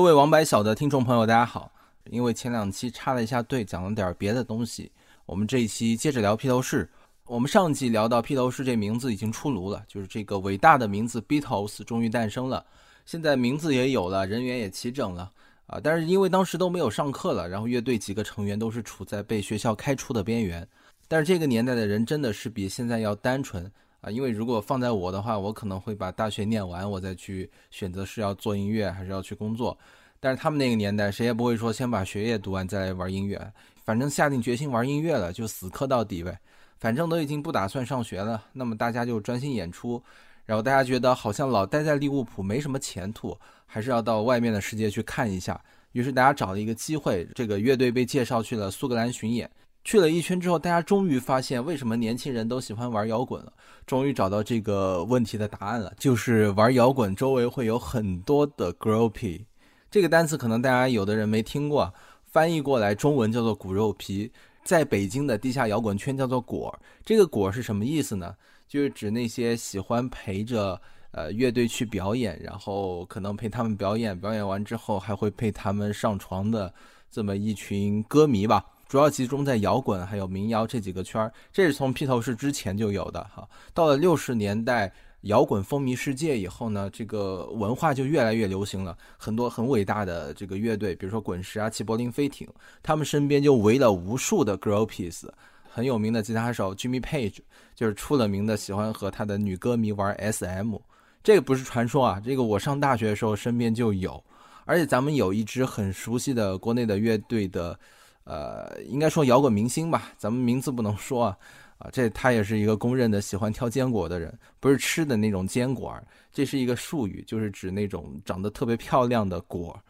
各位王白小的听众朋友，大家好。因为前两期插了一下队，讲了点别的东西，我们这一期接着聊披头士。我们上季聊到披头士这名字已经出炉了，就是这个伟大的名字 Beatles 终于诞生了。现在名字也有了，人员也齐整了啊。但是因为当时都没有上课了，然后乐队几个成员都是处在被学校开除的边缘。但是这个年代的人真的是比现在要单纯啊。因为如果放在我的话，我可能会把大学念完，我再去选择是要做音乐还是要去工作。但是他们那个年代，谁也不会说先把学业读完再来玩音乐，反正下定决心玩音乐了，就死磕到底呗。反正都已经不打算上学了，那么大家就专心演出。然后大家觉得好像老待在利物浦没什么前途，还是要到外面的世界去看一下。于是大家找了一个机会，这个乐队被介绍去了苏格兰巡演。去了一圈之后，大家终于发现为什么年轻人都喜欢玩摇滚了，终于找到这个问题的答案了，就是玩摇滚周围会有很多的 groupie。这个单词可能大家有的人没听过，翻译过来中文叫做“骨肉皮”。在北京的地下摇滚圈叫做“果”。这个“果”是什么意思呢？就是指那些喜欢陪着呃乐队去表演，然后可能陪他们表演，表演完之后还会陪他们上床的这么一群歌迷吧。主要集中在摇滚还有民谣这几个圈儿。这是从披头士之前就有的哈。到了六十年代。摇滚风靡世界以后呢，这个文化就越来越流行了。很多很伟大的这个乐队，比如说滚石啊、齐柏林飞艇，他们身边就围了无数的 groupies。很有名的吉他手 Jimmy Page 就是出了名的喜欢和他的女歌迷玩 SM。这个不是传说啊，这个我上大学的时候身边就有。而且咱们有一支很熟悉的国内的乐队的，呃，应该说摇滚明星吧，咱们名字不能说啊。啊，这他也是一个公认的喜欢挑坚果的人，不是吃的那种坚果儿，这是一个术语，就是指那种长得特别漂亮的果儿。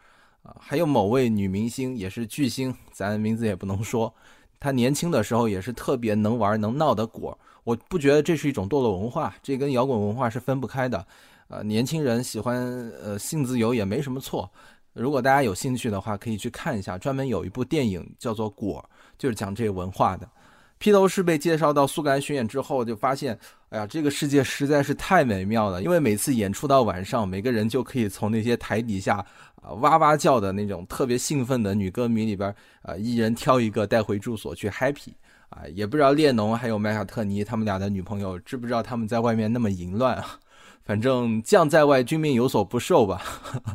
啊，还有某位女明星也是巨星，咱名字也不能说，她年轻的时候也是特别能玩能闹的果儿。我不觉得这是一种堕落文化，这跟摇滚文化是分不开的。呃，年轻人喜欢呃性自由也没什么错。如果大家有兴趣的话，可以去看一下，专门有一部电影叫做《果》，就是讲这个文化的。披头士被介绍到苏格兰巡演之后，就发现，哎呀，这个世界实在是太美妙了。因为每次演出到晚上，每个人就可以从那些台底下啊哇哇叫的那种特别兴奋的女歌迷里边，啊，一人挑一个带回住所去 happy。啊，也不知道列侬还有麦卡特尼他们俩的女朋友知不知道他们在外面那么淫乱啊？反正将在外，君命有所不受吧。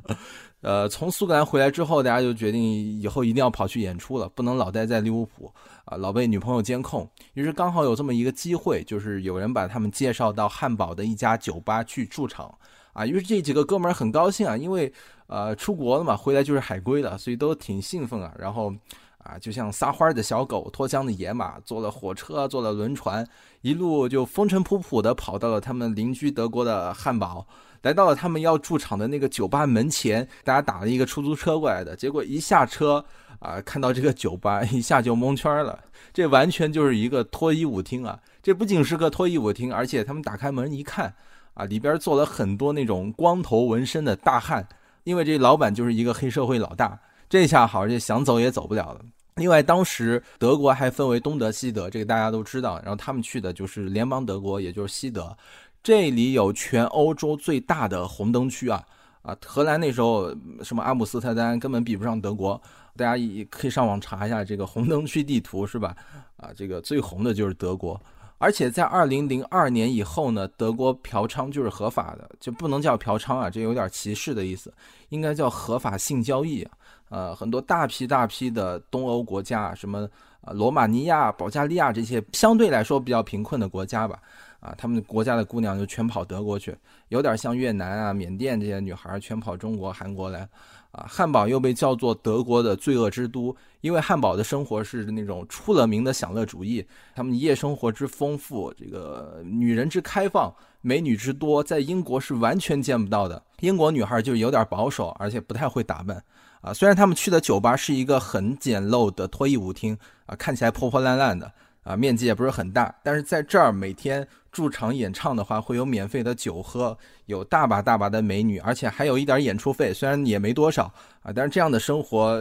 呃，从苏格兰回来之后，大家就决定以后一定要跑去演出了，不能老待在利物浦啊，老被女朋友监控。于是刚好有这么一个机会，就是有人把他们介绍到汉堡的一家酒吧去驻场啊。于是这几个哥们儿很高兴啊，因为呃出国了嘛，回来就是海归了，所以都挺兴奋啊。然后啊，就像撒欢儿的小狗、脱缰的野马，坐了火车，坐了轮船，一路就风尘仆仆的跑到了他们邻居德国的汉堡。来到了他们要驻场的那个酒吧门前，大家打了一个出租车过来的，结果一下车啊，看到这个酒吧，一下就蒙圈了。这完全就是一个脱衣舞厅啊！这不仅是个脱衣舞厅，而且他们打开门一看啊，里边坐了很多那种光头纹身的大汉，因为这老板就是一个黑社会老大。这下好，这想走也走不了了。另外，当时德国还分为东德、西德，这个大家都知道。然后他们去的就是联邦德国，也就是西德。这里有全欧洲最大的红灯区啊啊！荷兰那时候什么阿姆斯特丹根本比不上德国，大家也可以上网查一下这个红灯区地图是吧？啊，这个最红的就是德国，而且在二零零二年以后呢，德国嫖娼就是合法的，就不能叫嫖娼啊，这有点歧视的意思，应该叫合法性交易啊。呃，很多大批大批的东欧国家，什么罗马尼亚、保加利亚这些相对来说比较贫困的国家吧。啊，他们国家的姑娘就全跑德国去，有点像越南啊、缅甸这些女孩全跑中国、韩国来。啊，汉堡又被叫做德国的罪恶之都，因为汉堡的生活是那种出了名的享乐主义，他们夜生活之丰富，这个女人之开放，美女之多，在英国是完全见不到的。英国女孩就有点保守，而且不太会打扮。啊，虽然他们去的酒吧是一个很简陋的脱衣舞厅，啊，看起来破破烂烂的，啊，面积也不是很大，但是在这儿每天。驻场演唱的话，会有免费的酒喝，有大把大把的美女，而且还有一点演出费，虽然也没多少啊，但是这样的生活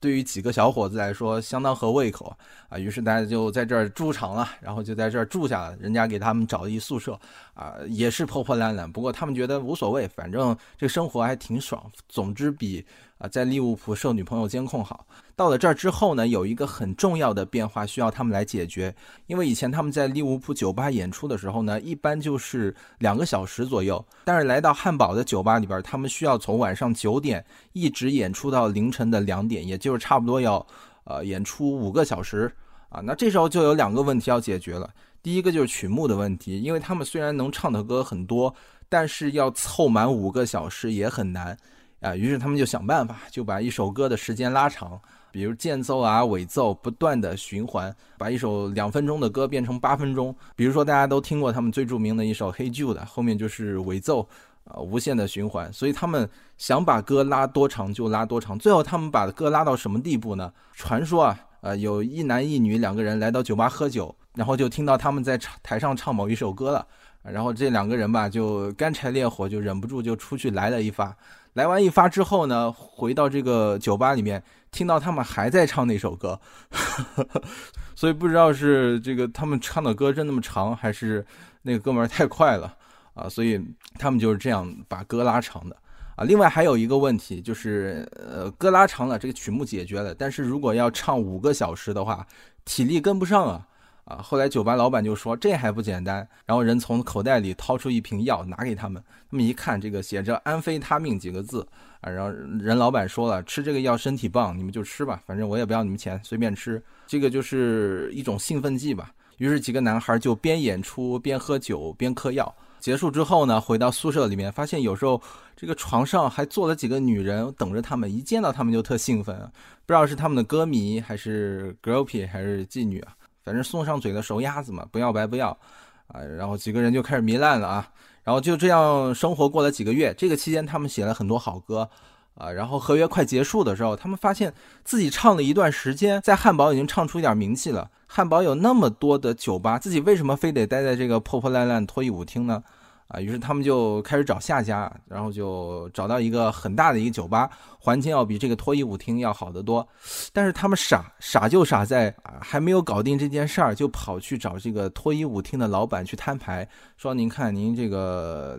对于几个小伙子来说相当合胃口啊。于是大家就在这儿驻场了，然后就在这儿住下了。人家给他们找了一宿舍啊，也是破破烂烂，不过他们觉得无所谓，反正这生活还挺爽。总之比。啊，在利物浦受女朋友监控好。到了这儿之后呢，有一个很重要的变化需要他们来解决。因为以前他们在利物浦酒吧演出的时候呢，一般就是两个小时左右。但是来到汉堡的酒吧里边，他们需要从晚上九点一直演出到凌晨的两点，也就是差不多要呃演出五个小时啊。那这时候就有两个问题要解决了。第一个就是曲目的问题，因为他们虽然能唱的歌很多，但是要凑满五个小时也很难。啊，于是他们就想办法，就把一首歌的时间拉长，比如间奏啊、尾奏不断的循环，把一首两分钟的歌变成八分钟。比如说大家都听过他们最著名的一首《Hey Jude》，后面就是尾奏，啊，无限的循环。所以他们想把歌拉多长就拉多长。最后他们把歌拉到什么地步呢？传说啊，呃，有一男一女两个人来到酒吧喝酒，然后就听到他们在台上唱某一首歌了，然后这两个人吧就干柴烈火，就忍不住就出去来了一发。来完一发之后呢，回到这个酒吧里面，听到他们还在唱那首歌，所以不知道是这个他们唱的歌真那么长，还是那个哥们儿太快了啊，所以他们就是这样把歌拉长的啊。另外还有一个问题就是，呃，歌拉长了，这个曲目解决了，但是如果要唱五个小时的话，体力跟不上啊。啊，后来酒吧老板就说这还不简单，然后人从口袋里掏出一瓶药拿给他们，他们一看这个写着安非他命几个字啊，然后人老板说了吃这个药身体棒，你们就吃吧，反正我也不要你们钱，随便吃，这个就是一种兴奋剂吧。于是几个男孩就边演出边喝酒边嗑药，结束之后呢，回到宿舍里面，发现有时候这个床上还坐了几个女人等着他们，一见到他们就特兴奋，不知道是他们的歌迷还是 groupie 还是妓女啊。反正送上嘴的熟鸭子嘛，不要白不要，啊，然后几个人就开始糜烂了啊，然后就这样生活过了几个月。这个期间，他们写了很多好歌，啊，然后合约快结束的时候，他们发现自己唱了一段时间，在汉堡已经唱出一点名气了。汉堡有那么多的酒吧，自己为什么非得待在这个破破烂烂脱衣舞厅呢？啊，于是他们就开始找下家，然后就找到一个很大的一个酒吧，环境要比这个脱衣舞厅要好得多。但是他们傻傻就傻在啊，还没有搞定这件事儿，就跑去找这个脱衣舞厅的老板去摊牌，说：“您看，您这个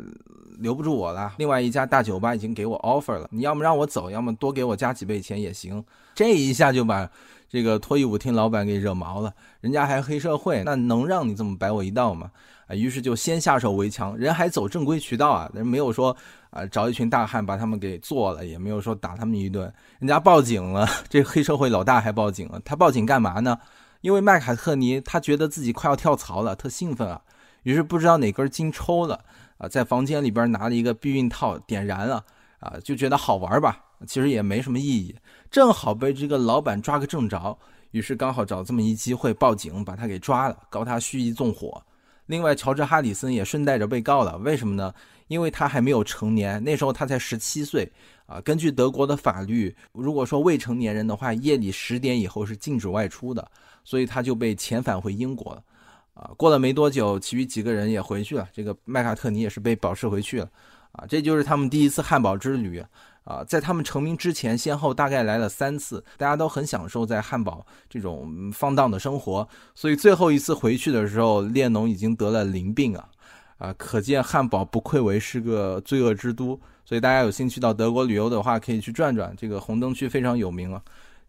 留不住我了。另外一家大酒吧已经给我 offer 了，你要么让我走，要么多给我加几倍钱也行。”这一下就把这个脱衣舞厅老板给惹毛了，人家还黑社会，那能让你这么摆我一道吗？啊，于是就先下手为强，人还走正规渠道啊，人没有说啊找一群大汉把他们给做了，也没有说打他们一顿，人家报警了，这黑社会老大还报警了，他报警干嘛呢？因为麦卡特尼他觉得自己快要跳槽了，特兴奋啊，于是不知道哪根筋抽了啊，在房间里边拿了一个避孕套点燃了啊，就觉得好玩吧，其实也没什么意义，正好被这个老板抓个正着，于是刚好找这么一机会报警把他给抓了，告他蓄意纵火。另外，乔治·哈里森也顺带着被告了。为什么呢？因为他还没有成年，那时候他才十七岁啊。根据德国的法律，如果说未成年人的话，夜里十点以后是禁止外出的，所以他就被遣返回英国了。啊，过了没多久，其余几个人也回去了。这个麦卡特尼也是被保释回去了。啊，这就是他们第一次汉堡之旅。啊，在他们成名之前，先后大概来了三次，大家都很享受在汉堡这种放荡的生活。所以最后一次回去的时候，列侬已经得了淋病啊，啊，可见汉堡不愧为是个罪恶之都。所以大家有兴趣到德国旅游的话，可以去转转，这个红灯区非常有名啊。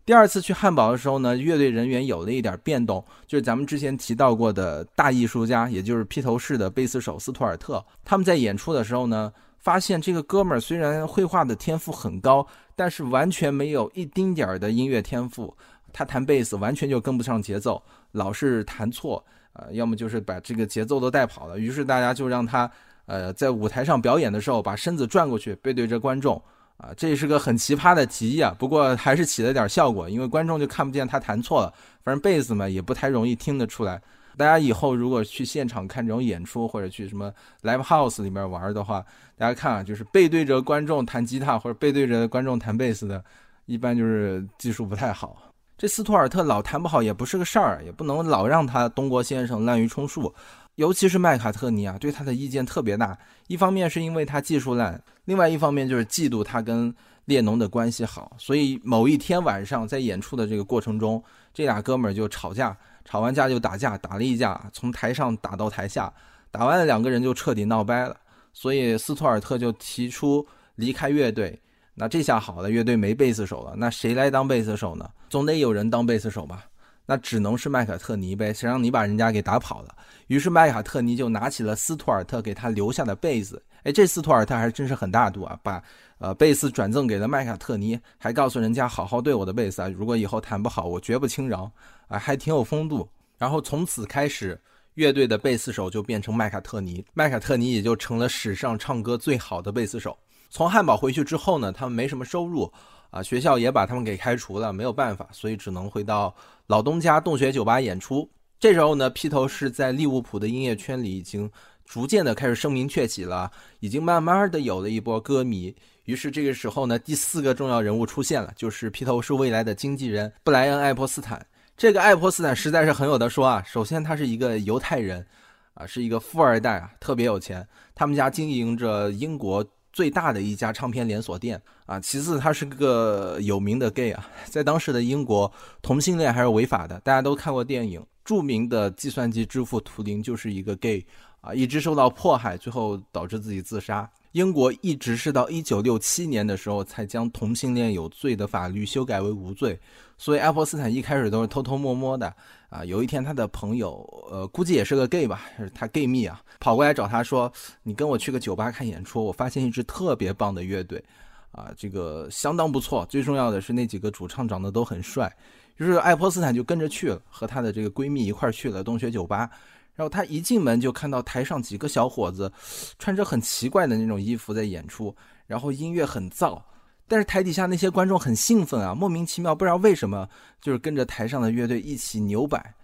第二次去汉堡的时候呢，乐队人员有了一点变动，就是咱们之前提到过的大艺术家，也就是披头士的贝斯手斯图尔特，他们在演出的时候呢。发现这个哥们儿虽然绘画的天赋很高，但是完全没有一丁点儿的音乐天赋。他弹贝斯完全就跟不上节奏，老是弹错，呃，要么就是把这个节奏都带跑了。于是大家就让他，呃，在舞台上表演的时候把身子转过去，背对着观众，啊，这是个很奇葩的提议啊。不过还是起了点效果，因为观众就看不见他弹错了。反正贝斯嘛也不太容易听得出来。大家以后如果去现场看这种演出，或者去什么 live house 里面玩的话，大家看啊，就是背对着观众弹吉他或者背对着观众弹贝斯的，一般就是技术不太好。这斯图尔特老弹不好也不是个事儿，也不能老让他东郭先生滥竽充数尤其是麦卡特尼啊，对他的意见特别大。一方面是因为他技术烂，另外一方面就是嫉妒他跟列侬的关系好。所以某一天晚上在演出的这个过程中，这俩哥们儿就吵架，吵完架就打架，打了一架，从台上打到台下，打完了两个人就彻底闹掰了。所以斯图尔特就提出离开乐队。那这下好了，乐队没贝斯手了，那谁来当贝斯手呢？总得有人当贝斯手吧？那只能是麦卡特尼呗，谁让你把人家给打跑了？于是麦卡特尼就拿起了斯图尔特给他留下的贝斯。哎，这斯图尔特还真是很大度啊，把呃贝斯转赠给了麦卡特尼，还告诉人家好好对我的贝斯啊，如果以后弹不好，我绝不轻饶啊，还挺有风度。然后从此开始，乐队的贝斯手就变成麦卡特尼，麦卡特尼也就成了史上唱歌最好的贝斯手。从汉堡回去之后呢，他们没什么收入。啊，学校也把他们给开除了，没有办法，所以只能回到老东家洞穴酒吧演出。这时候呢，披头士在利物浦的音乐圈里已经逐渐的开始声名鹊起了，已经慢慢的有了一波歌迷。于是这个时候呢，第四个重要人物出现了，就是披头士未来的经纪人布莱恩·爱泼斯坦。这个爱泼斯坦实在是很有的说啊，首先他是一个犹太人，啊，是一个富二代啊，特别有钱，他们家经营着英国。最大的一家唱片连锁店啊，其次他是个有名的 gay 啊，在当时的英国，同性恋还是违法的。大家都看过电影，著名的计算机之父图灵就是一个 gay 啊，一直受到迫害，最后导致自己自杀。英国一直是到一九六七年的时候才将同性恋有罪的法律修改为无罪，所以爱泼斯坦一开始都是偷偷摸摸的啊。有一天他的朋友，呃，估计也是个 gay 吧，他 gay 蜜啊，跑过来找他说：“你跟我去个酒吧看演出，我发现一支特别棒的乐队，啊，这个相当不错。最重要的是那几个主唱长得都很帅。”于是爱泼斯坦就跟着去了，和他的这个闺蜜一块去了洞穴酒吧。然后他一进门就看到台上几个小伙子，穿着很奇怪的那种衣服在演出，然后音乐很燥，但是台底下那些观众很兴奋啊，莫名其妙不知道为什么，就是跟着台上的乐队一起扭摆。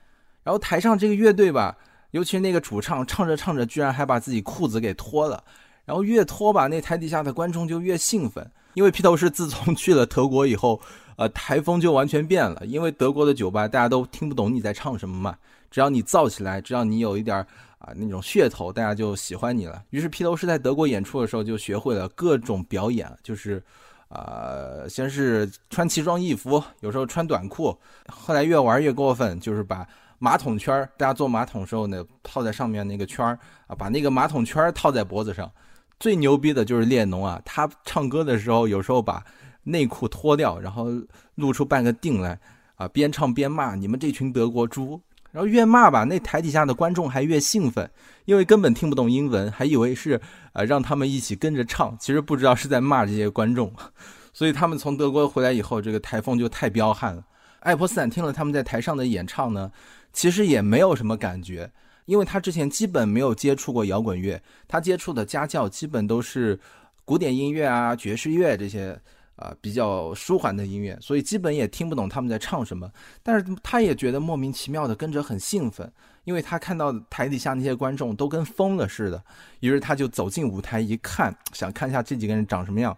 然后台上这个乐队吧，尤其是那个主唱，唱着唱着居然还把自己裤子给脱了，然后越脱吧，那台底下的观众就越兴奋，因为披头士自从去了德国以后，呃，台风就完全变了，因为德国的酒吧大家都听不懂你在唱什么嘛。只要你造起来，只要你有一点啊那种噱头，大家就喜欢你了。于是披头士在德国演出的时候就学会了各种表演，就是，呃，先是穿奇装异服，有时候穿短裤，后来越玩越过分，就是把马桶圈大家坐马桶时候呢套在上面那个圈啊，把那个马桶圈套在脖子上。最牛逼的就是列侬啊，他唱歌的时候有时候把内裤脱掉，然后露出半个腚来啊，边唱边骂你们这群德国猪。然后越骂吧，那台底下的观众还越兴奋，因为根本听不懂英文，还以为是呃让他们一起跟着唱，其实不知道是在骂这些观众。所以他们从德国回来以后，这个台风就太彪悍了。爱泼斯坦听了他们在台上的演唱呢，其实也没有什么感觉，因为他之前基本没有接触过摇滚乐，他接触的家教基本都是古典音乐啊、爵士乐这些。啊，比较舒缓的音乐，所以基本也听不懂他们在唱什么。但是他也觉得莫名其妙的跟着很兴奋，因为他看到台底下那些观众都跟疯了似的。于是他就走进舞台一看，想看一下这几个人长什么样。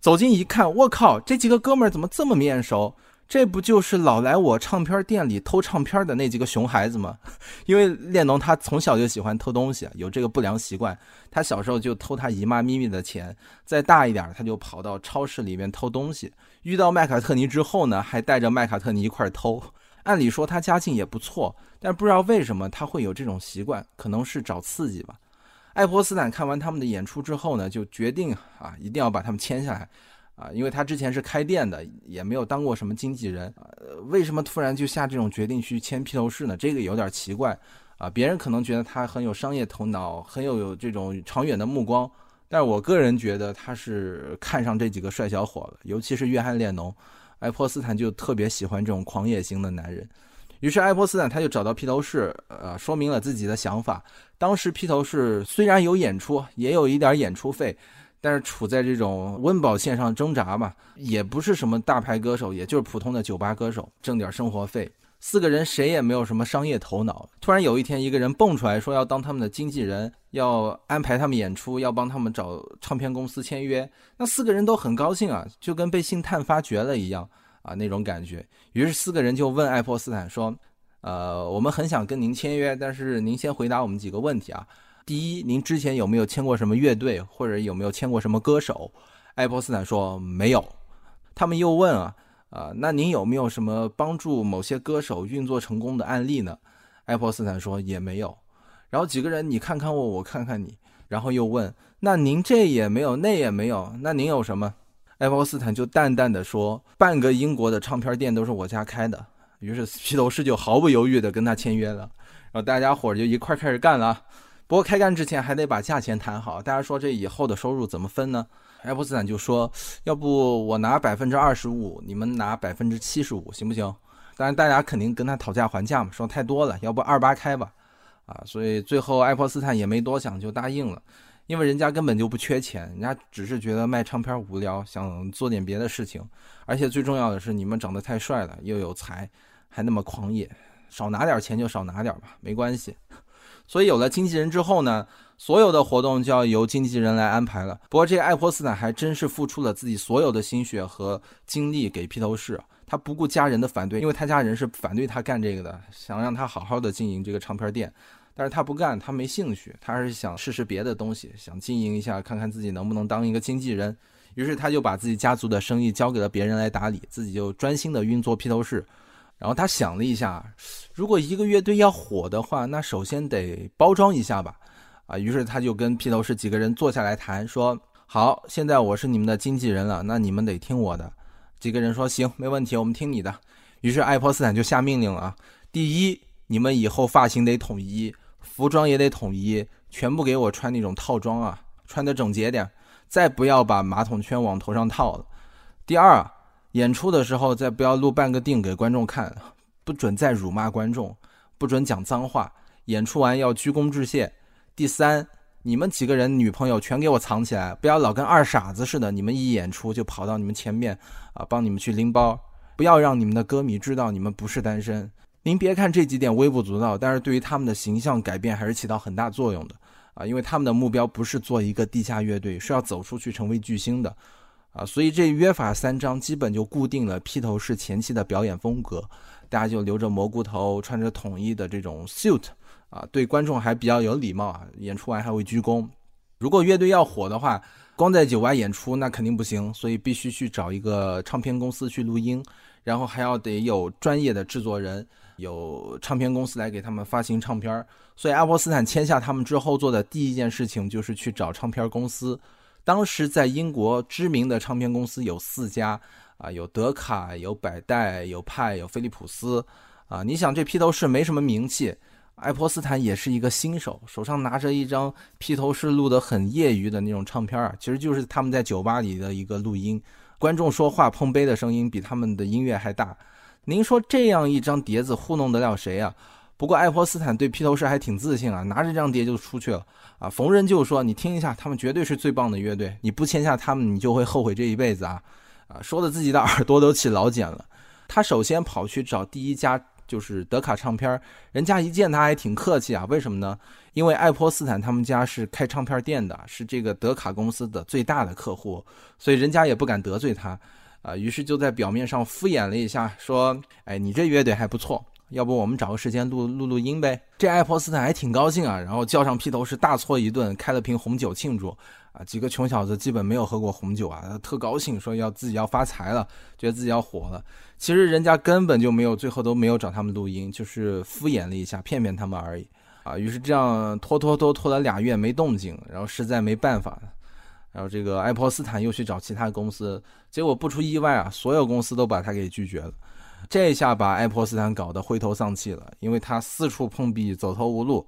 走近一看，我靠，这几个哥们儿怎么这么面熟？这不就是老来我唱片店里偷唱片的那几个熊孩子吗？因为列侬他从小就喜欢偷东西，有这个不良习惯。他小时候就偷他姨妈咪咪的钱，再大一点他就跑到超市里面偷东西。遇到麦卡特尼之后呢，还带着麦卡特尼一块偷。按理说他家境也不错，但不知道为什么他会有这种习惯，可能是找刺激吧。爱泼斯坦看完他们的演出之后呢，就决定啊，一定要把他们签下来。啊，因为他之前是开店的，也没有当过什么经纪人，呃，为什么突然就下这种决定去签披头士呢？这个有点奇怪，啊，别人可能觉得他很有商业头脑，很有有这种长远的目光，但是我个人觉得他是看上这几个帅小伙了，尤其是约翰列侬，爱泼斯坦就特别喜欢这种狂野型的男人，于是爱泼斯坦他就找到披头士，呃，说明了自己的想法。当时披头士虽然有演出，也有一点演出费。但是处在这种温饱线上挣扎嘛，也不是什么大牌歌手，也就是普通的酒吧歌手，挣点生活费。四个人谁也没有什么商业头脑。突然有一天，一个人蹦出来说要当他们的经纪人，要安排他们演出，要帮他们找唱片公司签约。那四个人都很高兴啊，就跟被星探发掘了一样啊那种感觉。于是四个人就问爱泼斯坦说：“呃，我们很想跟您签约，但是您先回答我们几个问题啊。第一，您之前有没有签过什么乐队，或者有没有签过什么歌手？爱泼斯坦说没有。他们又问啊，啊，那您有没有什么帮助某些歌手运作成功的案例呢？爱泼斯坦说也没有。然后几个人你看看我，我看看你，然后又问，那您这也没有，那也没有，那您有什么？爱泼斯坦就淡淡的说，半个英国的唱片店都是我家开的。于是披头士就毫不犹豫的跟他签约了，然后大家伙就一块开始干了。不过开干之前还得把价钱谈好。大家说这以后的收入怎么分呢？爱泼斯坦就说：“要不我拿百分之二十五，你们拿百分之七十五，行不行？”当然大家肯定跟他讨价还价嘛，说太多了，要不二八开吧？啊，所以最后爱泼斯坦也没多想就答应了，因为人家根本就不缺钱，人家只是觉得卖唱片无聊，想做点别的事情。而且最重要的是，你们长得太帅了，又有才，还那么狂野，少拿点钱就少拿点吧，没关系。所以有了经纪人之后呢，所有的活动就要由经纪人来安排了。不过这个爱泼斯坦还真是付出了自己所有的心血和精力给披头士，他不顾家人的反对，因为他家人是反对他干这个的，想让他好好的经营这个唱片店，但是他不干，他没兴趣，他是想试试别的东西，想经营一下，看看自己能不能当一个经纪人。于是他就把自己家族的生意交给了别人来打理，自己就专心的运作披头士。然后他想了一下，如果一个乐队要火的话，那首先得包装一下吧，啊，于是他就跟披头士几个人坐下来谈，说好，现在我是你们的经纪人了，那你们得听我的。几个人说行，没问题，我们听你的。于是爱泼斯坦就下命令了：第一，你们以后发型得统一，服装也得统一，全部给我穿那种套装啊，穿的整洁点，再不要把马桶圈往头上套了。第二。演出的时候，再不要录半个腚给观众看，不准再辱骂观众，不准讲脏话。演出完要鞠躬致谢。第三，你们几个人女朋友全给我藏起来，不要老跟二傻子似的。你们一演出就跑到你们前面啊，帮你们去拎包，不要让你们的歌迷知道你们不是单身。您别看这几点微不足道，但是对于他们的形象改变还是起到很大作用的啊，因为他们的目标不是做一个地下乐队，是要走出去成为巨星的。啊，所以这约法三章基本就固定了披头士前期的表演风格，大家就留着蘑菇头，穿着统一的这种 suit，啊，对观众还比较有礼貌啊，演出完还会鞠躬。如果乐队要火的话，光在酒吧演出那肯定不行，所以必须去找一个唱片公司去录音，然后还要得有专业的制作人，有唱片公司来给他们发行唱片。所以阿波斯坦签下他们之后做的第一件事情就是去找唱片公司。当时在英国知名的唱片公司有四家，啊，有德卡，有百代，有派，有飞利浦斯，啊，你想这披头士没什么名气，爱泼斯坦也是一个新手，手上拿着一张披头士录的很业余的那种唱片啊，其实就是他们在酒吧里的一个录音，观众说话碰杯的声音比他们的音乐还大，您说这样一张碟子糊弄得了谁啊？不过爱泼斯坦对披头士还挺自信啊，拿着这张碟就出去了啊。逢人就说：“你听一下，他们绝对是最棒的乐队，你不签下他们，你就会后悔这一辈子啊！”啊，说的自己的耳朵都起老茧了。他首先跑去找第一家，就是德卡唱片，人家一见他还挺客气啊。为什么呢？因为爱泼斯坦他们家是开唱片店的，是这个德卡公司的最大的客户，所以人家也不敢得罪他啊。于是就在表面上敷衍了一下，说：“哎，你这乐队还不错。”要不我们找个时间录录录音呗？这爱泼斯坦还挺高兴啊，然后叫上披头士大搓一顿，开了瓶红酒庆祝。啊，几个穷小子基本没有喝过红酒啊，他特高兴，说要自己要发财了，觉得自己要火了。其实人家根本就没有，最后都没有找他们录音，就是敷衍了一下，骗骗他们而已。啊，于是这样拖拖拖拖了俩月没动静，然后实在没办法，然后这个爱泼斯坦又去找其他公司，结果不出意外啊，所有公司都把他给拒绝了。这下把爱泼斯坦搞得灰头丧气了，因为他四处碰壁，走投无路，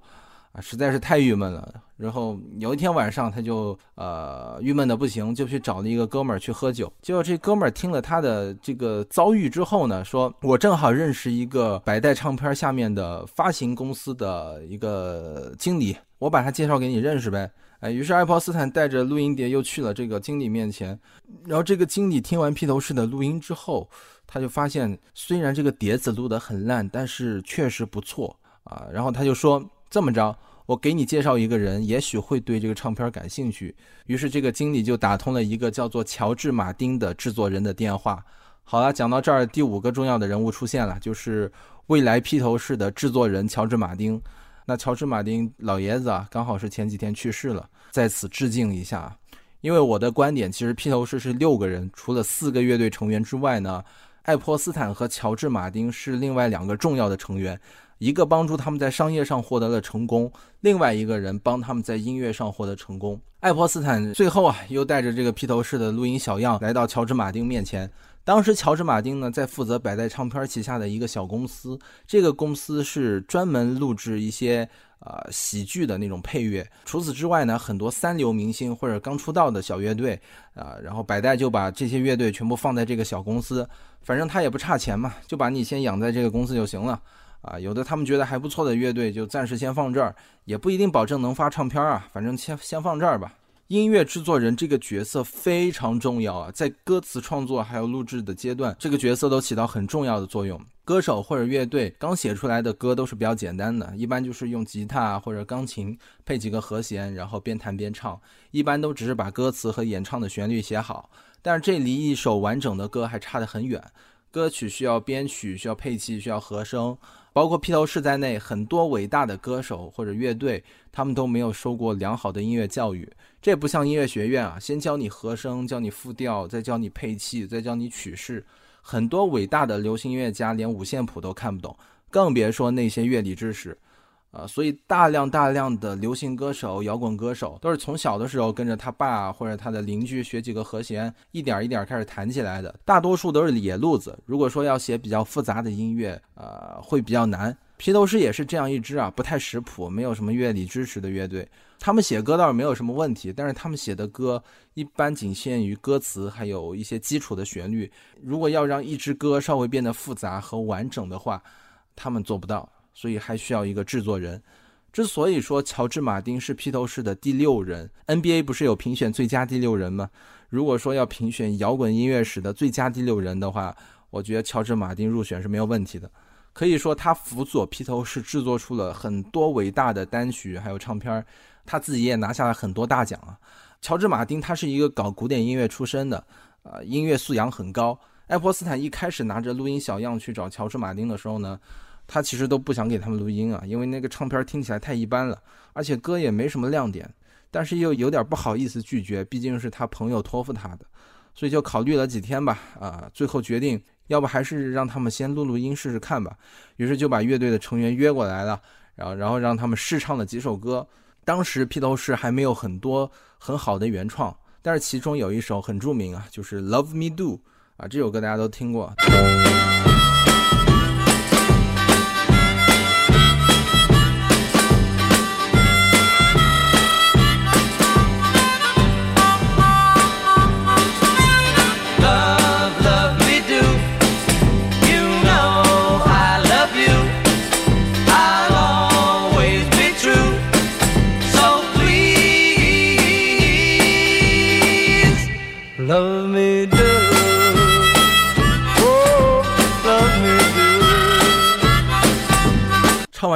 啊，实在是太郁闷了。然后有一天晚上，他就呃郁闷的不行，就去找了一个哥们儿去喝酒。结果这哥们儿听了他的这个遭遇之后呢，说我正好认识一个百代唱片下面的发行公司的一个经理，我把他介绍给你认识呗。哎，于是爱泼斯坦带着录音碟又去了这个经理面前，然后这个经理听完披头士的录音之后。他就发现，虽然这个碟子录得很烂，但是确实不错啊。然后他就说：“这么着，我给你介绍一个人，也许会对这个唱片感兴趣。”于是这个经理就打通了一个叫做乔治·马丁的制作人的电话。好了，讲到这儿，第五个重要的人物出现了，就是未来披头士的制作人乔治马丁。那乔治马丁老爷子啊，刚好是前几天去世了，在此致敬一下。因为我的观点，其实披头士是六个人，除了四个乐队成员之外呢，爱泼斯坦和乔治马丁是另外两个重要的成员。一个帮助他们在商业上获得了成功，另外一个人帮他们在音乐上获得成功。爱泼斯坦最后啊，又带着这个披头士的录音小样来到乔治马丁面前。当时乔治马丁呢，在负责百代唱片旗下的一个小公司，这个公司是专门录制一些啊喜剧的那种配乐。除此之外呢，很多三流明星或者刚出道的小乐队啊，然后百代就把这些乐队全部放在这个小公司，反正他也不差钱嘛，就把你先养在这个公司就行了。啊，有的他们觉得还不错的乐队就暂时先放这儿，也不一定保证能发唱片啊，反正先先放这儿吧。音乐制作人这个角色非常重要啊，在歌词创作还有录制的阶段，这个角色都起到很重要的作用。歌手或者乐队刚写出来的歌都是比较简单的，一般就是用吉他或者钢琴配几个和弦，然后边弹边唱，一般都只是把歌词和演唱的旋律写好。但是这离一首完整的歌还差得很远，歌曲需要编曲，需要配器，需要和声。包括披头士在内，很多伟大的歌手或者乐队，他们都没有受过良好的音乐教育。这不像音乐学院啊，先教你和声，教你复调，再教你配器，再教你曲式。很多伟大的流行音乐家连五线谱都看不懂，更别说那些乐理知识。啊，所以大量大量的流行歌手、摇滚歌手都是从小的时候跟着他爸或者他的邻居学几个和弦，一点一点开始弹起来的。大多数都是野路子。如果说要写比较复杂的音乐，呃，会比较难。披头士也是这样一支啊，不太识谱、没有什么乐理知识的乐队。他们写歌倒是没有什么问题，但是他们写的歌一般仅限于歌词，还有一些基础的旋律。如果要让一支歌稍微变得复杂和完整的话，他们做不到。所以还需要一个制作人。之所以说乔治·马丁是披头士的第六人，NBA 不是有评选最佳第六人吗？如果说要评选摇滚音乐史的最佳第六人的话，我觉得乔治·马丁入选是没有问题的。可以说他辅佐披头士制作出了很多伟大的单曲还有唱片，他自己也拿下了很多大奖啊。乔治·马丁他是一个搞古典音乐出身的，呃，音乐素养很高。爱泼斯坦一开始拿着录音小样去找乔治·马丁的时候呢？他其实都不想给他们录音啊，因为那个唱片听起来太一般了，而且歌也没什么亮点。但是又有点不好意思拒绝，毕竟是他朋友托付他的，所以就考虑了几天吧。啊，最后决定，要不还是让他们先录录音试试看吧。于是就把乐队的成员约过来了，然后然后让他们试唱了几首歌。当时披头士还没有很多很好的原创，但是其中有一首很著名啊，就是《Love Me Do》啊，这首歌大家都听过。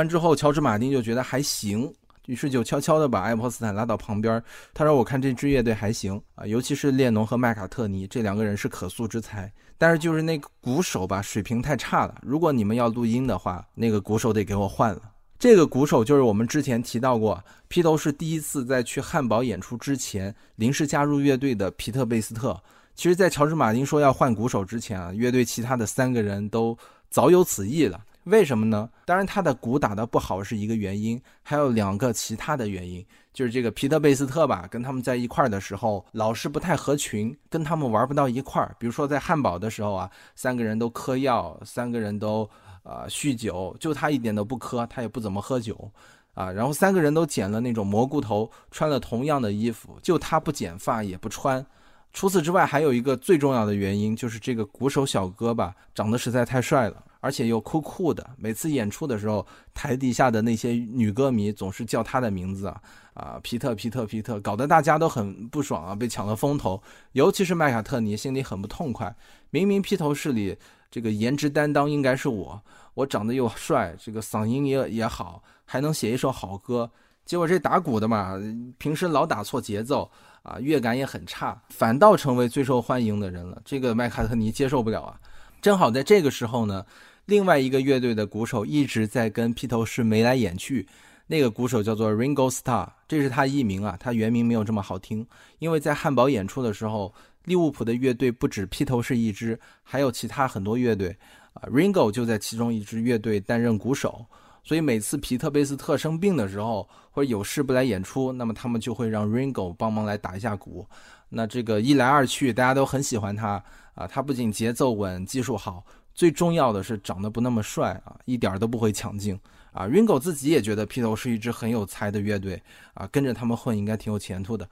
完之后，乔治·马丁就觉得还行，于是就悄悄地把爱泼斯坦拉到旁边。他说：“我看这支乐队还行啊，尤其是列侬和麦卡特尼这两个人是可塑之才。但是就是那个鼓手吧，水平太差了。如果你们要录音的话，那个鼓手得给我换了。这个鼓手就是我们之前提到过，披头士第一次在去汉堡演出之前临时加入乐队的皮特·贝斯特。其实，在乔治·马丁说要换鼓手之前啊，乐队其他的三个人都早有此意了。”为什么呢？当然，他的鼓打得不好是一个原因，还有两个其他的原因，就是这个皮特贝斯特吧，跟他们在一块儿的时候老是不太合群，跟他们玩不到一块儿。比如说在汉堡的时候啊，三个人都嗑药，三个人都呃酗酒，就他一点都不嗑，他也不怎么喝酒，啊，然后三个人都剪了那种蘑菇头，穿了同样的衣服，就他不剪发也不穿。除此之外，还有一个最重要的原因，就是这个鼓手小哥吧，长得实在太帅了。而且又酷酷的，每次演出的时候，台底下的那些女歌迷总是叫他的名字啊啊，皮特皮特皮特，搞得大家都很不爽啊，被抢了风头。尤其是麦卡特尼心里很不痛快，明明披头士里这个颜值担当应该是我，我长得又帅，这个嗓音也也好，还能写一首好歌，结果这打鼓的嘛，平时老打错节奏啊，乐感也很差，反倒成为最受欢迎的人了。这个麦卡特尼接受不了啊。正好在这个时候呢，另外一个乐队的鼓手一直在跟披头士眉来眼去。那个鼓手叫做 Ringo Starr，这是他艺名啊，他原名没有这么好听。因为在汉堡演出的时候，利物浦的乐队不止披头士一支，还有其他很多乐队啊，Ringo 就在其中一支乐队担任鼓手。所以每次皮特贝斯特生病的时候，或者有事不来演出，那么他们就会让 Ringo 帮忙来打一下鼓。那这个一来二去，大家都很喜欢他啊。他不仅节奏稳，技术好，最重要的是长得不那么帅啊，一点都不会抢镜啊。Ringo 自己也觉得披头是一支很有才的乐队啊，跟着他们混应该挺有前途的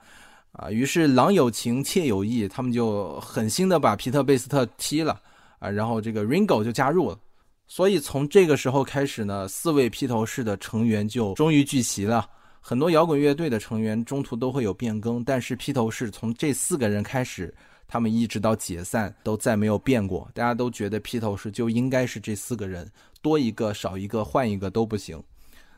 啊。于是郎有情妾有意，他们就狠心的把皮特贝斯特踢了啊，然后这个 Ringo 就加入了。所以从这个时候开始呢，四位披头士的成员就终于聚齐了。很多摇滚乐队的成员中途都会有变更，但是披头士从这四个人开始，他们一直到解散都再没有变过。大家都觉得披头士就应该是这四个人，多一个少一个换一个都不行。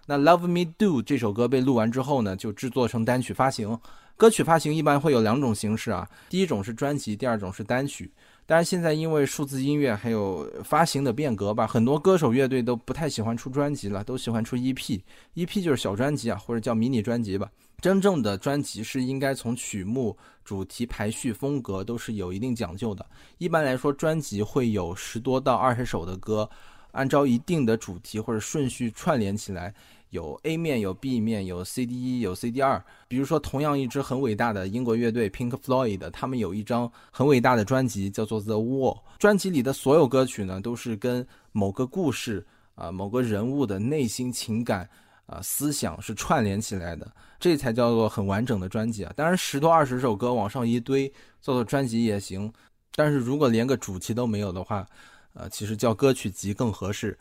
那《Love Me Do》这首歌被录完之后呢，就制作成单曲发行。歌曲发行一般会有两种形式啊，第一种是专辑，第二种是单曲。但是现在因为数字音乐还有发行的变革吧，很多歌手乐队都不太喜欢出专辑了，都喜欢出 EP，EP 就是小专辑啊，或者叫迷你专辑吧。真正的专辑是应该从曲目、主题、排序、风格都是有一定讲究的。一般来说，专辑会有十多到二十首的歌，按照一定的主题或者顺序串联起来。有 A 面，有 B 面，有 CD 一，有 CD 二。比如说，同样一支很伟大的英国乐队 Pink Floyd，他们有一张很伟大的专辑，叫做 The Wall。专辑里的所有歌曲呢，都是跟某个故事啊、某个人物的内心情感啊、思想是串联起来的，这才叫做很完整的专辑啊。当然，十多二十首歌往上一堆，做做专辑也行。但是如果连个主题都没有的话，呃，其实叫歌曲集更合适。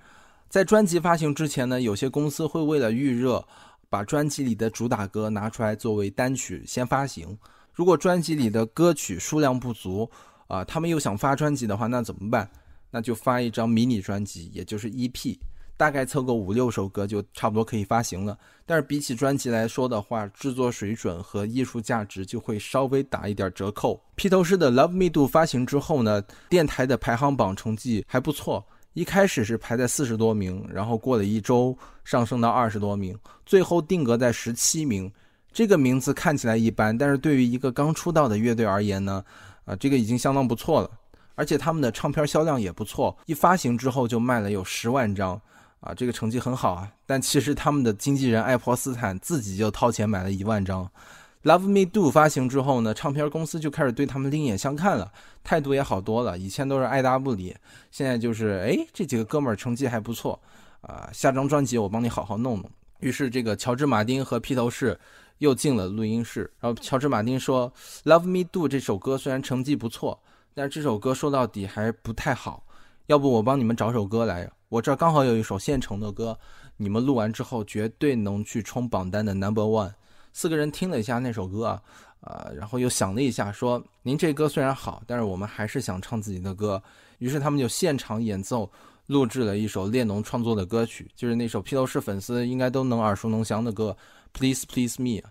在专辑发行之前呢，有些公司会为了预热，把专辑里的主打歌拿出来作为单曲先发行。如果专辑里的歌曲数量不足，啊，他们又想发专辑的话，那怎么办？那就发一张迷你专辑，也就是 EP，大概凑够五六首歌就差不多可以发行了。但是比起专辑来说的话，制作水准和艺术价值就会稍微打一点折扣。披头士的《Love Me Do》发行之后呢，电台的排行榜成绩还不错。一开始是排在四十多名，然后过了一周上升到二十多名，最后定格在十七名。这个名字看起来一般，但是对于一个刚出道的乐队而言呢，啊，这个已经相当不错了。而且他们的唱片销量也不错，一发行之后就卖了有十万张，啊，这个成绩很好啊。但其实他们的经纪人爱泼斯坦自己就掏钱买了一万张。Love Me Do 发行之后呢，唱片公司就开始对他们另眼相看了，态度也好多了。以前都是爱答不理，现在就是哎，这几个哥们儿成绩还不错啊，下张专辑我帮你好好弄弄。于是这个乔治马丁和披头士又进了录音室，然后乔治马丁说：“Love Me Do 这首歌虽然成绩不错，但是这首歌说到底还不太好，要不我帮你们找首歌来，我这刚好有一首现成的歌，你们录完之后绝对能去冲榜单的 Number One。”四个人听了一下那首歌啊，呃，然后又想了一下，说：“您这歌虽然好，但是我们还是想唱自己的歌。”于是他们就现场演奏，录制了一首列侬创作的歌曲，就是那首披头士粉丝应该都能耳熟能详的歌《Please Please Me》。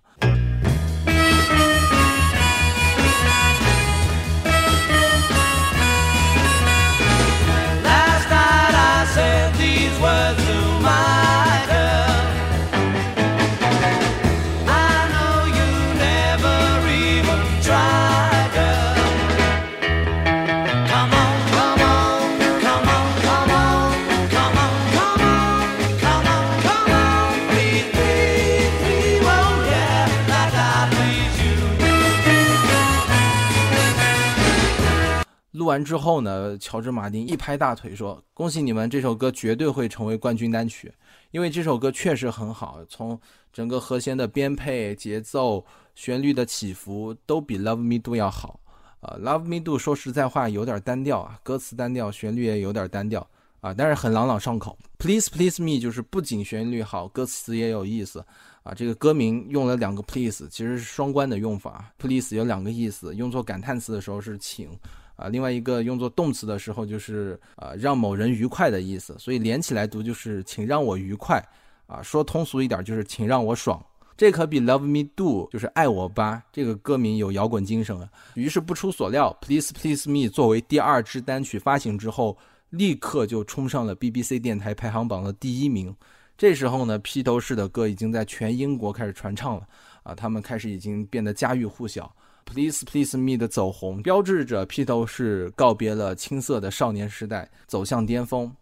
完之后呢，乔治马丁一拍大腿说：“恭喜你们，这首歌绝对会成为冠军单曲，因为这首歌确实很好，从整个和弦的编配、节奏、旋律的起伏都比《Love Me Do》要好。啊，《Love Me Do》说实在话有点单调啊，歌词单调，旋律也有点单调啊，但是很朗朗上口。《Please Please Me》就是不仅旋律好，歌词也有意思啊。这个歌名用了两个 Please，其实是双关的用法。Please 有两个意思，用作感叹词的时候是请。啊，另外一个用作动词的时候就是啊，让某人愉快的意思，所以连起来读就是请让我愉快，啊，说通俗一点就是请让我爽。这可比 Love Me Do 就是爱我吧这个歌名有摇滚精神啊。于是不出所料，Please Please Me 作为第二支单曲发行之后，立刻就冲上了 BBC 电台排行榜的第一名。这时候呢，披头士的歌已经在全英国开始传唱了啊，他们开始已经变得家喻户晓。Please Please Me 的走红，标志着披头士告别了青涩的少年时代，走向巅峰。